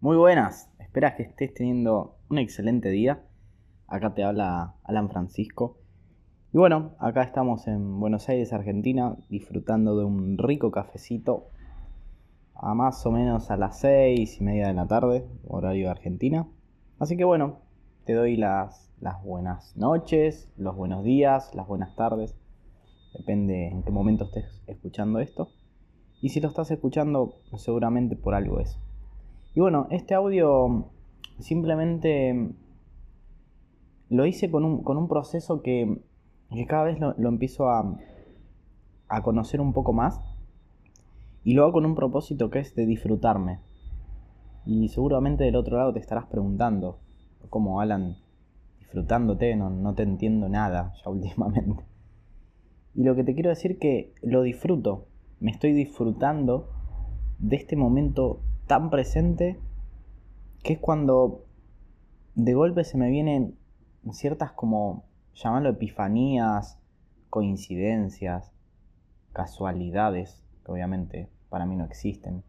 Muy buenas, esperas que estés teniendo un excelente día. Acá te habla Alan Francisco. Y bueno, acá estamos en Buenos Aires, Argentina, disfrutando de un rico cafecito a más o menos a las seis y media de la tarde, horario de Argentina. Así que bueno, te doy las, las buenas noches, los buenos días, las buenas tardes. Depende en qué momento estés escuchando esto. Y si lo estás escuchando, seguramente por algo es. Y bueno, este audio simplemente lo hice con un, proceso que, cada vez lo, empiezo a, a conocer un poco más. Y lo hago con un propósito que es de disfrutarme. Y seguramente del otro lado te estarás preguntando, como Alan, disfrutándote, no, no te entiendo nada ya últimamente. Y lo que te quiero decir que lo disfruto, me estoy disfrutando de este momento tan presente que es cuando de golpe se me vienen ciertas como, llamarlo epifanías, coincidencias, casualidades, que obviamente para mí no existen.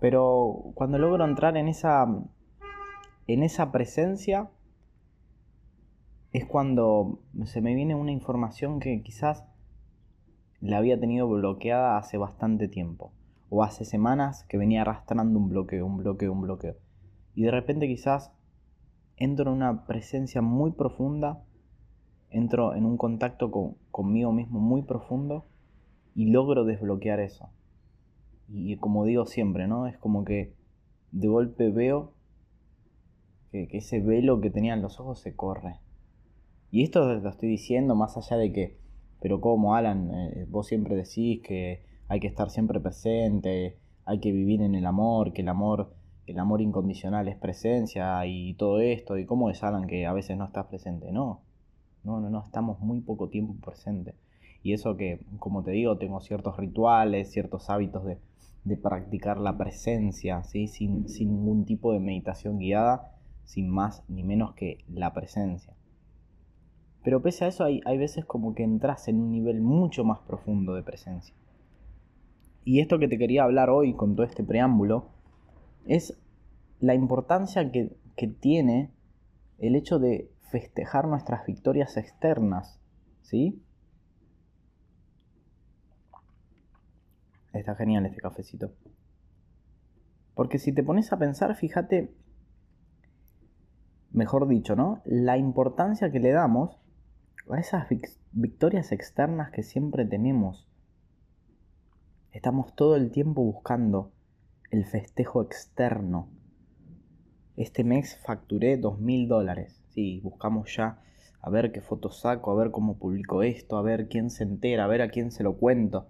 Pero cuando logro entrar en esa, en esa presencia, es cuando se me viene una información que quizás la había tenido bloqueada hace bastante tiempo. O hace semanas que venía arrastrando un bloqueo, un bloqueo, un bloqueo. Y de repente quizás entro en una presencia muy profunda, entro en un contacto con, conmigo mismo muy profundo y logro desbloquear eso. Y como digo siempre, ¿no? Es como que de golpe veo que, que ese velo que tenía en los ojos se corre. Y esto lo estoy diciendo más allá de que pero como Alan, eh, vos siempre decís que hay que estar siempre presente, hay que vivir en el amor, que el amor, el amor incondicional es presencia y todo esto, y cómo es Alan que a veces no estás presente, no, no, no, no, estamos muy poco tiempo presentes. Y eso que, como te digo, tengo ciertos rituales, ciertos hábitos de, de practicar la presencia, ¿sí? sin, sin ningún tipo de meditación guiada, sin más ni menos que la presencia. Pero pese a eso hay, veces como que entras en un nivel mucho más profundo de presencia. Y esto que te quería hablar hoy con todo este preámbulo es la importancia que, tiene el hecho de festejar nuestras victorias externas, ¿sí? Está genial este cafecito. Porque si te pones a pensar, fíjate, mejor dicho, ¿no? La importancia que le damos a esas victorias externas que siempre tenemos. Estamos todo el tiempo buscando el festejo externo. Este mes facturé dos mil dólares. Sí, buscamos ya a ver qué fotos saco, a ver cómo publico esto, a ver quién se entera, a ver a quién se lo cuento.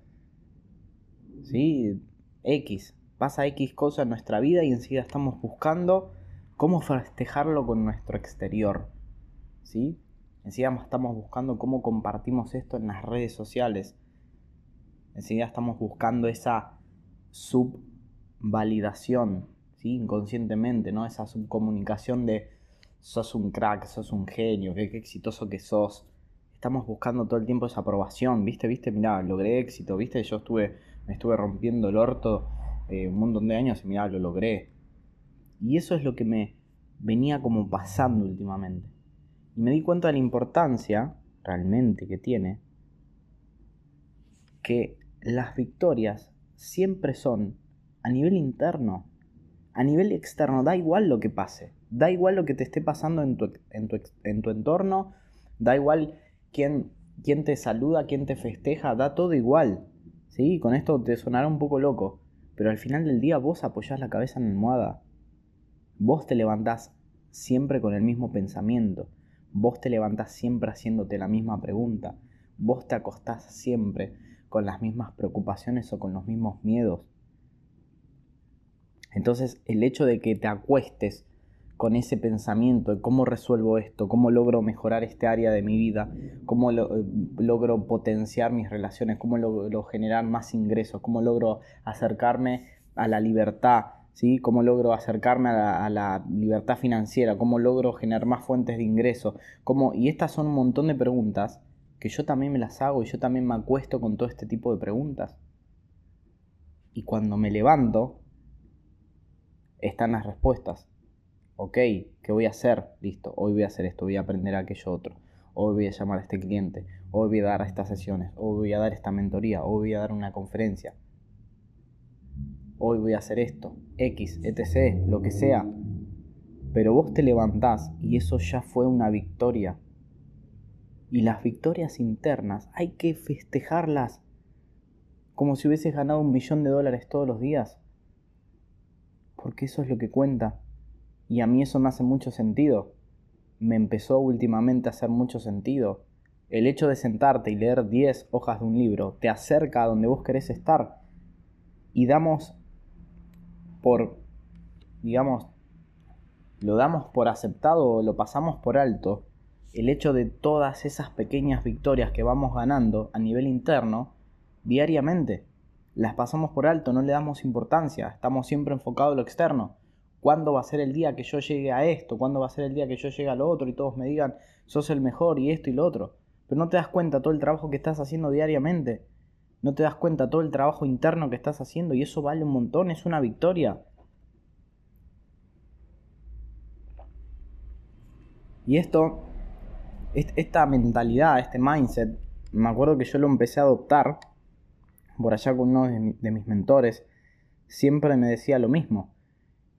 Sí, X. Pasa X cosa en nuestra vida y enseguida estamos buscando cómo festejarlo con nuestro exterior. ¿Sí? Enseguida estamos buscando cómo compartimos esto en las redes sociales. Enseguida estamos buscando esa subvalidación, inconscientemente, ¿no? esa subcomunicación de sos un crack, sos un genio, qué, exitoso que sos. Estamos buscando todo el tiempo esa aprobación, ¿viste? ¿Viste? Mirá, logré éxito, ¿viste? Yo estuve, me estuve rompiendo el orto eh, un montón de años y mirá, lo logré. Y eso es lo que me venía como pasando últimamente. Y me di cuenta de la importancia realmente que tiene que las victorias siempre son a nivel interno, a nivel externo, da igual lo que pase, da igual lo que te esté pasando en tu, en tu, entorno, da igual quién, quién, te saluda, quién te festeja, da todo igual. ¿sí? Con esto te sonará un poco loco, pero al final del día vos apoyás la cabeza en la almohada, vos te levantás siempre con el mismo pensamiento, Vos te levantás siempre haciéndote la misma pregunta. Vos te acostás siempre con las mismas preocupaciones o con los mismos miedos. Entonces el hecho de que te acuestes con ese pensamiento de cómo resuelvo esto, cómo logro mejorar este área de mi vida, cómo eh, logro potenciar mis relaciones, cómo logro generar más ingresos, cómo logro acercarme a la libertad, ¿sí? ¿Cómo logro acercarme a la, libertad financiera? ¿Cómo logro generar más fuentes de ingreso? ¿Cómo? Y estas son un montón de preguntas que yo también me las hago y yo también me acuesto con todo este tipo de preguntas. Y cuando me levanto, están las respuestas. Ok, ¿qué voy a hacer? Listo, hoy voy a hacer esto, voy a aprender aquello otro. Hoy voy a llamar a este cliente, hoy voy a dar estas sesiones, hoy voy a dar esta mentoría, hoy voy a dar una conferencia. Hoy voy a hacer esto, X, etc., lo que sea. Pero vos te levantás y eso ya fue una victoria. Y las victorias internas hay que festejarlas como si hubieses ganado un millón de dólares todos los días. Porque eso es lo que cuenta. Y a mí eso me hace mucho sentido. Me empezó últimamente a hacer mucho sentido. El hecho de sentarte y leer 10 hojas de un libro te acerca a donde vos querés estar. Y damos por, digamos, lo damos por aceptado o lo pasamos por alto, el hecho de todas esas pequeñas victorias que vamos ganando a nivel interno diariamente. Las pasamos por alto, no le damos importancia, estamos siempre enfocados en lo externo. ¿Cuándo va a ser el día que yo llegue a esto? ¿Cuándo va a ser el día que yo llegue a lo otro? Y todos me digan, sos el mejor y esto y lo otro. Pero no te das cuenta todo el trabajo que estás haciendo diariamente. No te das cuenta todo el trabajo interno que estás haciendo y eso vale un montón, es una victoria. Y esto, esta mentalidad, este mindset, me acuerdo que yo lo empecé a adoptar por allá con uno de, mis mentores, siempre me decía lo mismo.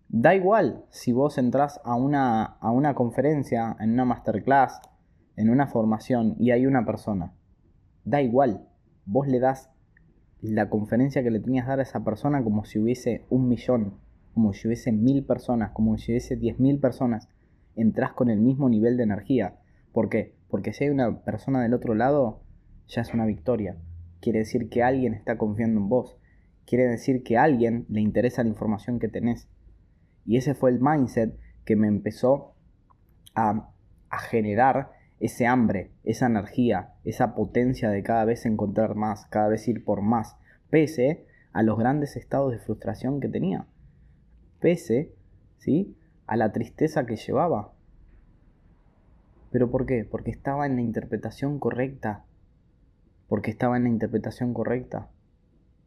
Da igual si vos entras a una, a una conferencia, en una masterclass, en una formación y hay una persona. Da igual. Vos le das la conferencia que le tenías que dar a esa persona como si hubiese un millón, como si hubiese mil personas, como si hubiese diez mil personas entras con el mismo nivel de energía. ¿Por qué? Porque si hay una persona del otro lado, ya es una victoria. Quiere decir que alguien está confiando en vos. Quiere decir que a alguien le interesa la información que tenés. Y ese fue el mindset que me empezó a, a generar ese hambre, esa energía, esa potencia de cada vez encontrar más, cada vez ir por más, pese a los grandes estados de frustración que tenía. Pese, ¿sí? a la tristeza que llevaba. ¿Pero por qué? Porque estaba en la interpretación correcta. Porque estaba en la interpretación correcta.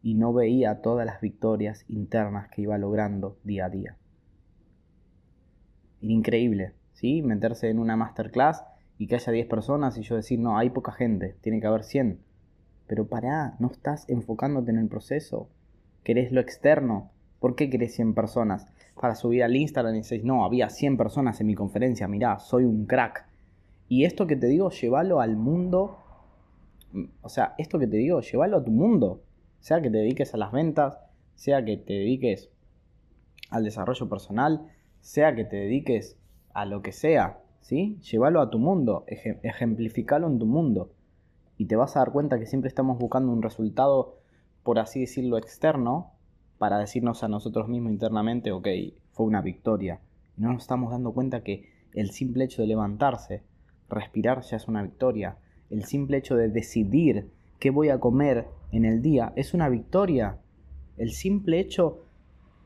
Y no veía todas las victorias internas que iba logrando día a día. increíble, ¿sí? Meterse en una masterclass y que haya 10 personas y yo decir, no, hay poca gente, tiene que haber 100. Pero pará, no estás enfocándote en el proceso. Querés lo externo. ¿Por qué querés 100 personas? para subir al Instagram y dices, no, había 100 personas en mi conferencia, mirá, soy un crack. Y esto que te digo, llévalo al mundo, o sea, esto que te digo, llévalo a tu mundo, sea que te dediques a las ventas, sea que te dediques al desarrollo personal, sea que te dediques a lo que sea, ¿sí? Llévalo a tu mundo, ejemplificalo en tu mundo. Y te vas a dar cuenta que siempre estamos buscando un resultado, por así decirlo, externo, para decirnos a nosotros mismos internamente, ok, fue una victoria. No nos estamos dando cuenta que el simple hecho de levantarse, respirar ya es una victoria. El simple hecho de decidir qué voy a comer en el día es una victoria. El simple hecho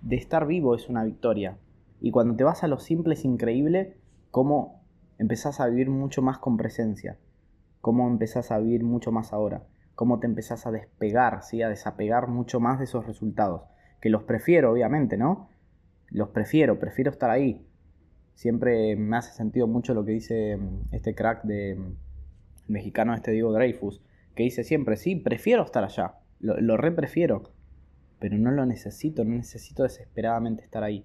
de estar vivo es una victoria. Y cuando te vas a lo simple es increíble cómo empezás a vivir mucho más con presencia. Cómo empezás a vivir mucho más ahora. Cómo te empezás a despegar, ¿sí? a desapegar mucho más de esos resultados que los prefiero, obviamente, ¿no? Los prefiero, prefiero estar ahí. Siempre me hace sentido mucho lo que dice mm, este crack de mm, mexicano, este Diego Dreyfus, que dice siempre, sí, prefiero estar allá, lo, re prefiero, pero no lo necesito, no necesito desesperadamente estar ahí.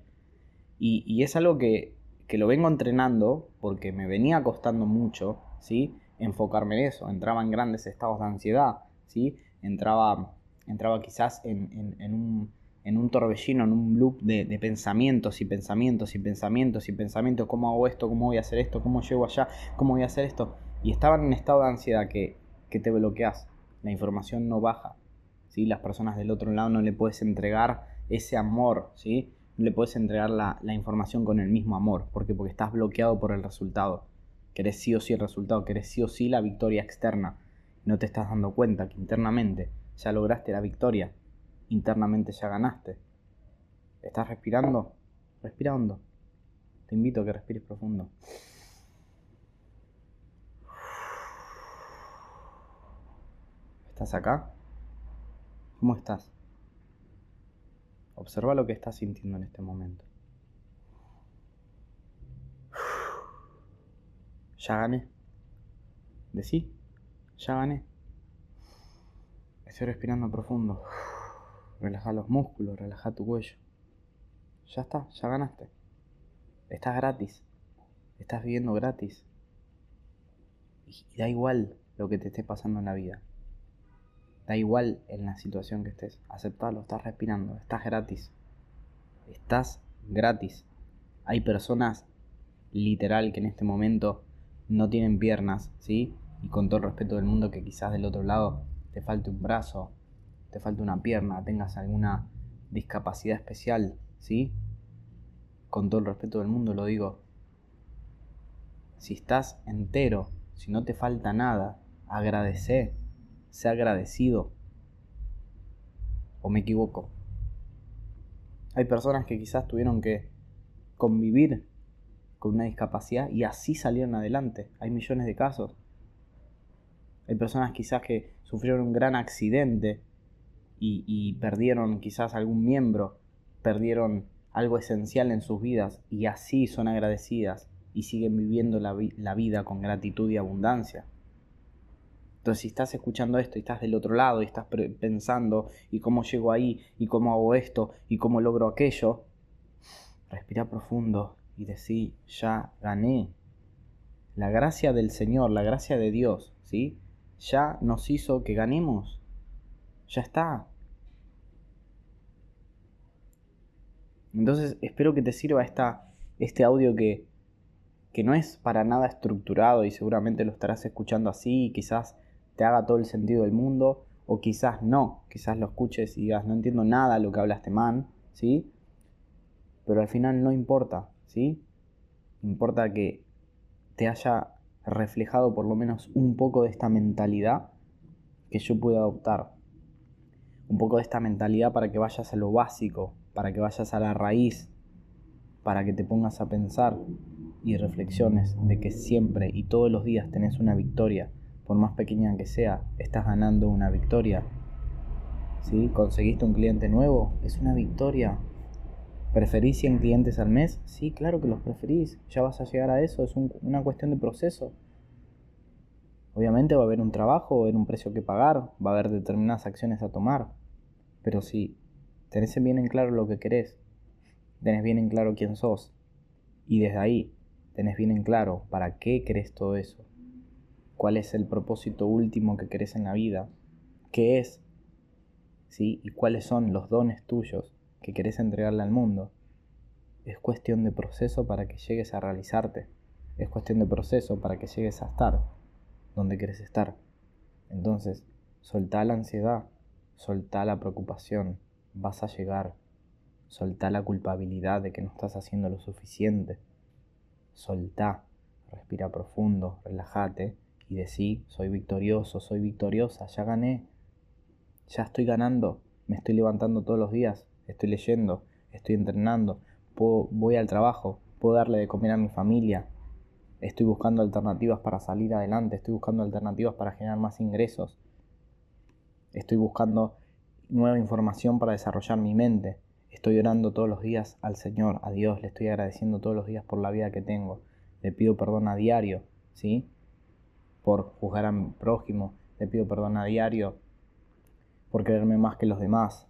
Y, es algo que, que lo vengo entrenando porque me venía costando mucho, ¿sí? Enfocarme en eso, entraba en grandes estados de ansiedad, ¿sí? Entraba, entraba quizás en un en un torbellino, en un loop de, pensamientos y pensamientos y pensamientos y pensamientos, ¿cómo hago esto? ¿Cómo voy a hacer esto? ¿Cómo llego allá? ¿Cómo voy a hacer esto? Y estaban en un estado de ansiedad que, te bloqueas, la información no baja, ¿sí? Las personas del otro lado no le puedes entregar ese amor, ¿sí? No le puedes entregar la, la información con el mismo amor, ¿por qué? Porque estás bloqueado por el resultado, querés sí o sí el resultado, querés sí o sí la victoria externa, no te estás dando cuenta que internamente ya lograste la victoria internamente ya ganaste. ¿Estás respirando? respirando. Te invito a que respires profundo. ¿Estás acá? ¿Cómo estás? Observa lo que estás sintiendo en este momento. Ya gané. Decí, ya gané. Estoy respirando profundo. Relaja los músculos, relaja tu cuello. Ya está, ya ganaste. Estás gratis. Estás viviendo gratis. Y da igual lo que te esté pasando en la vida. Da igual en la situación que estés. Aceptalo, estás respirando, estás gratis. Estás gratis. Hay personas literal que en este momento no tienen piernas, ¿sí? Y con todo el respeto del mundo que quizás del otro lado te falte un brazo, te falte una pierna, tengas alguna discapacidad especial, ¿sí? Con todo el respeto del mundo lo digo. Si estás entero, si no te falta nada, agradece, sé agradecido. ¿O me equivoco? Hay personas que quizás tuvieron que convivir con una discapacidad y así salieron adelante. Hay millones de casos. Hay personas quizás que sufrieron un gran accidente y, perdieron quizás algún miembro, perdieron algo esencial en sus vidas y así son agradecidas y siguen viviendo la, vida con gratitud y abundancia. Entonces, si estás escuchando esto y estás del otro lado y estás pensando y cómo llego ahí y cómo hago esto y cómo logro aquello, respira profundo y decí, ya gané. La gracia del Señor, la gracia de Dios, ¿sí? Ya nos hizo que ganemos. Ya está. Entonces espero que te sirva esta, este audio que, que no es para nada estructurado y seguramente lo estarás escuchando así y quizás te haga todo el sentido del mundo o quizás no, quizás lo escuches y digas no entiendo nada lo que hablaste man, ¿sí? Pero al final no importa, ¿sí? Importa que te haya reflejado por lo menos un poco de esta mentalidad que yo puedo adoptar. Un poco de esta mentalidad para que vayas a lo básico, para que vayas a la raíz, para que te pongas a pensar y reflexiones de que siempre y todos los días tenés una victoria, por más pequeña que sea, estás ganando una victoria. ¿Sí? ¿Conseguiste un cliente nuevo? Es una victoria. ¿Preferís 100 clientes al mes? Sí, claro que los preferís. Ya vas a llegar a eso. Es una cuestión de proceso. Obviamente va a haber un trabajo, va a haber un precio que pagar, va a haber determinadas acciones a tomar. Pero si tenés bien en claro lo que querés, tenés bien en claro quién sos, y desde ahí tenés bien en claro para qué querés todo eso, cuál es el propósito último que querés en la vida, qué es, ¿sí? y cuáles son los dones tuyos que querés entregarle al mundo, es cuestión de proceso para que llegues a realizarte, es cuestión de proceso para que llegues a estar donde querés estar. Entonces, soltá la ansiedad, soltá la preocupación, vas a llegar. Soltá la culpabilidad de que no estás haciendo lo suficiente. Soltá, respira profundo, relájate y decí, soy victorioso, soy victoriosa, ya gané, ya estoy ganando, me estoy levantando todos los días, estoy leyendo, estoy entrenando, voy al trabajo, puedo darle de comer a mi familia, estoy buscando alternativas para salir adelante, estoy buscando alternativas para generar más ingresos, estoy buscando nueva información para desarrollar mi mente, estoy orando todos los días al Señor, a Dios, le estoy agradeciendo todos los días por la vida que tengo, le pido perdón a diario, ¿sí? Por juzgar a mi prójimo, le pido perdón a diario por quererme más que los demás,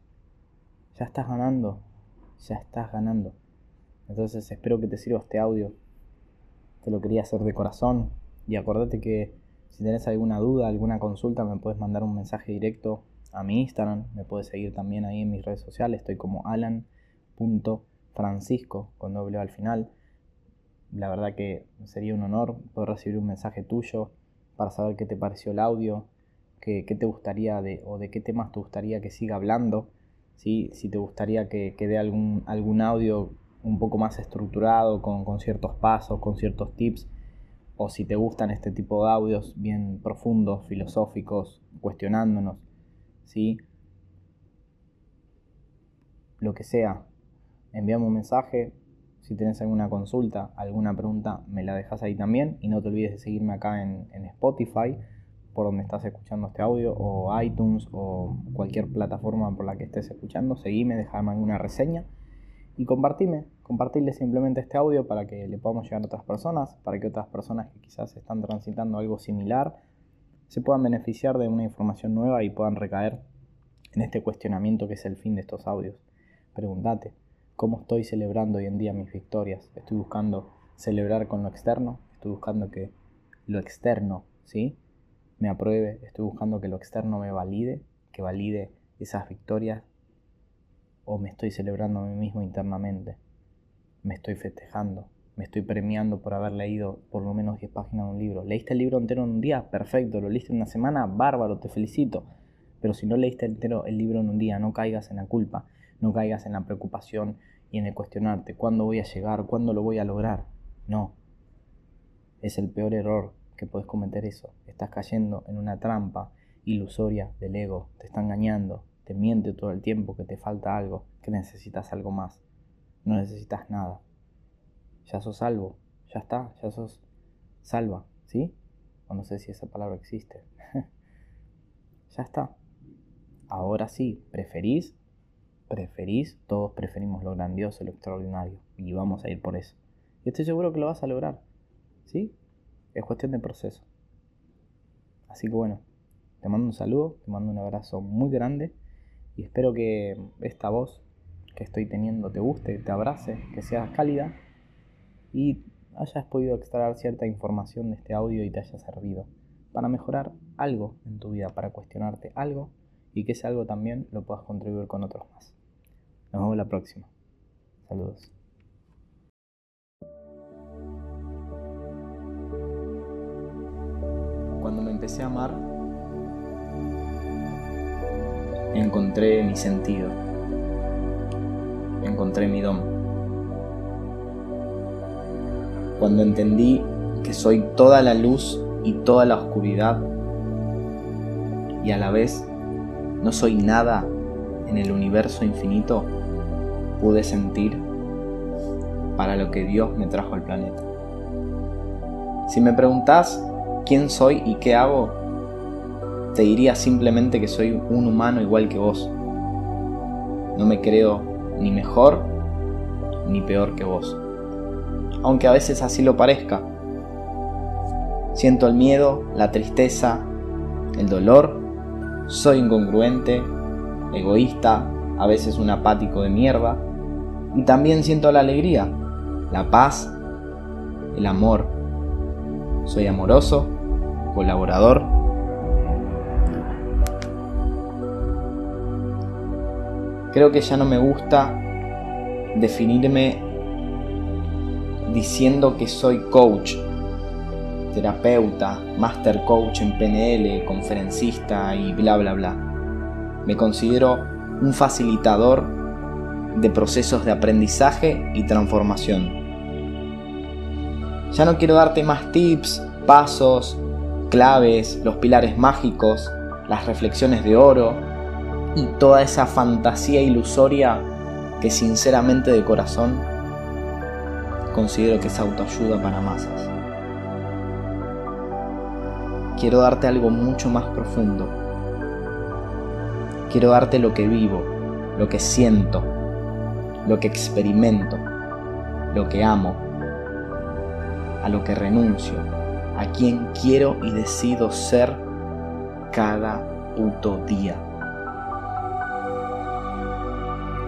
ya estás ganando, ya estás ganando. Entonces espero que te sirva este audio. Te lo quería hacer de corazón. Y acordate que si tenés alguna duda, alguna consulta, me puedes mandar un mensaje directo a mi Instagram. Me puedes seguir también ahí en mis redes sociales. Estoy como alan.francisco con doble al final. La verdad que sería un honor poder recibir un mensaje tuyo para saber qué te pareció el audio, qué, te gustaría de, o de qué temas te gustaría que siga hablando si te gustaría que, que dé algún, algún audio un poco más estructurado, con, ciertos pasos, con ciertos tips, o si te gustan este tipo de audios bien profundos, filosóficos, cuestionándonos, ¿sí? Lo que sea, envíame un mensaje, si tienes alguna consulta, alguna pregunta, me la dejas ahí también, y no te olvides de seguirme acá en, en Spotify, por donde estás escuchando este audio, o iTunes, o cualquier plataforma por la que estés escuchando, seguime, déjame alguna reseña y compartime, compartirle simplemente este audio para que le podamos llegar a otras personas, para que otras personas que quizás están transitando algo similar se puedan beneficiar de una información nueva y puedan recaer en este cuestionamiento que es el fin de estos audios. Pregúntate, ¿cómo estoy celebrando hoy en día mis victorias? ¿Estoy buscando celebrar con lo externo? ¿Estoy buscando que lo externo, ¿sí? me apruebe? ¿Estoy buscando que lo externo me valide? ¿Que valide esas victorias? ¿O me estoy celebrando a mí mismo internamente? ¿Me estoy festejando? me estoy premiando por haber leído por lo menos 10 páginas de un libro. ¿Leíste el libro entero en un día? Perfecto. ¿Lo leíste en una semana? Bárbaro, te felicito. Pero si no leíste entero el libro en un día, no caigas en la culpa, no caigas en la preocupación y en el cuestionarte, ¿cuándo voy a llegar? ¿Cuándo lo voy a lograr? No. Es el peor error que puedes cometer eso. Estás cayendo en una trampa ilusoria del ego. Te está engañando. Te miente todo el tiempo que te falta algo, que necesitas algo más. No necesitas nada ya sos salvo, ya está, ya sos salva, ¿sí? O no sé si esa palabra existe. ya está. Ahora sí, preferís, preferís, todos preferimos lo grandioso, lo extraordinario, y vamos a ir por eso. Y estoy seguro que lo vas a lograr, ¿sí? Es cuestión de proceso. Así que bueno, te mando un saludo, te mando un abrazo muy grande y espero que esta voz que estoy teniendo te guste, te abrace, que seas cálida y hayas podido extraer cierta información de este audio y te haya servido para mejorar algo en tu vida, para cuestionarte algo y que ese algo también lo puedas contribuir con otros más. Nos vemos la próxima. Saludos. Cuando me empecé a amar, encontré mi sentido, encontré mi don cuando entendí que soy toda la luz y toda la oscuridad y a la vez no soy nada en el universo infinito, pude sentir para lo que Dios me trajo al planeta. Si me preguntas quién soy y qué hago, te diría simplemente que soy un humano igual que vos. No me creo ni mejor ni peor que vos aunque a veces así lo parezca. Siento el miedo, la tristeza, el dolor, soy incongruente, egoísta, a veces un apático de mierda, y también siento la alegría, la paz, el amor. Soy amoroso, colaborador. Creo que ya no me gusta definirme diciendo que soy coach, terapeuta, master coach en PNL, conferencista y bla bla bla. Me considero un facilitador de procesos de aprendizaje y transformación. Ya no quiero darte más tips, pasos, claves, los pilares mágicos, las reflexiones de oro y toda esa fantasía ilusoria que sinceramente de corazón considero que es autoayuda para masas. Quiero darte algo mucho más profundo. Quiero darte lo que vivo, lo que siento, lo que experimento, lo que amo, a lo que renuncio, a quien quiero y decido ser cada puto día.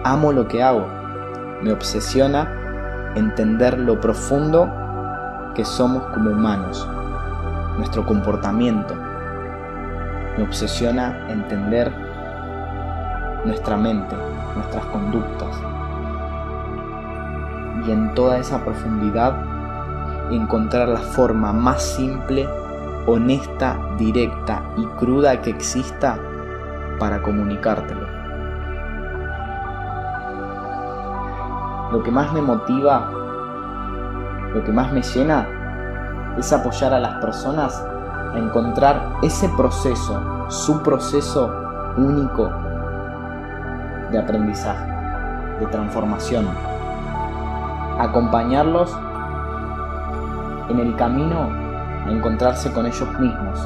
Amo lo que hago, me obsesiona entender lo profundo que somos como humanos, nuestro comportamiento. Me obsesiona entender nuestra mente, nuestras conductas. Y en toda esa profundidad encontrar la forma más simple, honesta, directa y cruda que exista para comunicártelo. Lo que más me motiva, lo que más me llena, es apoyar a las personas a encontrar ese proceso, su proceso único de aprendizaje, de transformación. Acompañarlos en el camino a encontrarse con ellos mismos,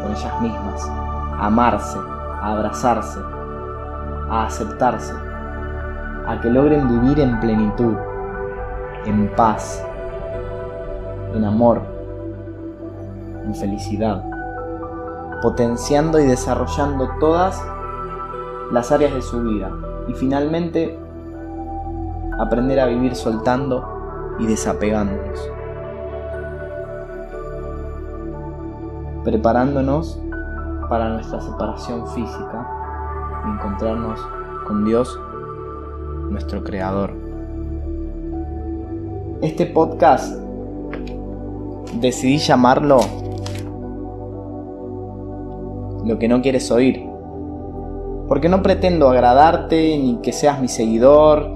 con ellas mismas, a amarse, a abrazarse, a aceptarse a que logren vivir en plenitud, en paz, en amor, en felicidad, potenciando y desarrollando todas las áreas de su vida y finalmente aprender a vivir soltando y desapegándonos. Preparándonos para nuestra separación física y encontrarnos con Dios, nuestro Creador. Este podcast decidí llamarlo Lo que no quieres oír. Porque no pretendo agradarte, ni que seas mi seguidor,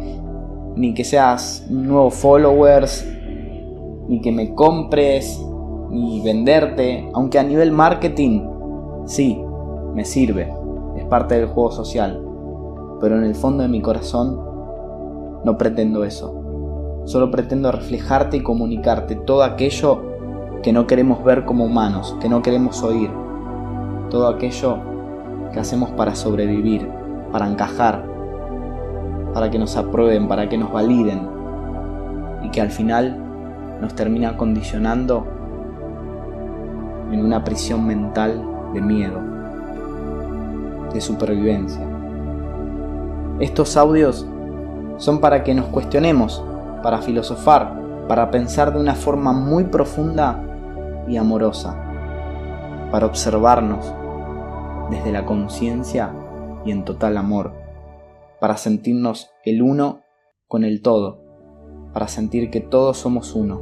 ni que seas nuevo followers, ni que me compres, ni venderte, aunque a nivel marketing Sí, me sirve, es parte del juego social, pero en el fondo de mi corazón no pretendo eso. Solo pretendo reflejarte y comunicarte todo aquello que no queremos ver como humanos, que no queremos oír. Todo aquello que hacemos para sobrevivir, para encajar, para que nos aprueben, para que nos validen y que al final nos termina condicionando en una prisión mental de miedo, de supervivencia. Estos audios son para que nos cuestionemos, para filosofar, para pensar de una forma muy profunda y amorosa, para observarnos desde la conciencia y en total amor, para sentirnos el uno con el todo, para sentir que todos somos uno.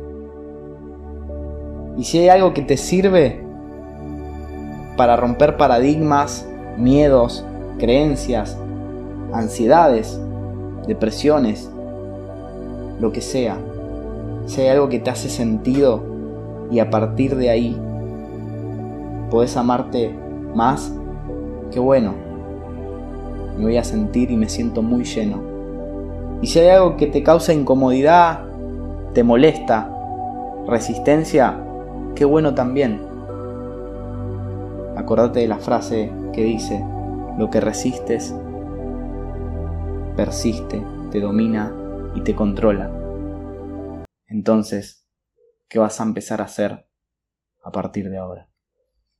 Y si hay algo que te sirve, para romper paradigmas, miedos, creencias, ansiedades, depresiones, lo que sea. Si hay algo que te hace sentido y a partir de ahí podés amarte más, qué bueno. Me voy a sentir y me siento muy lleno. Y si hay algo que te causa incomodidad, te molesta, resistencia, qué bueno también acordate de la frase que dice, lo que resistes persiste, te domina y te controla. Entonces, ¿qué vas a empezar a hacer a partir de ahora?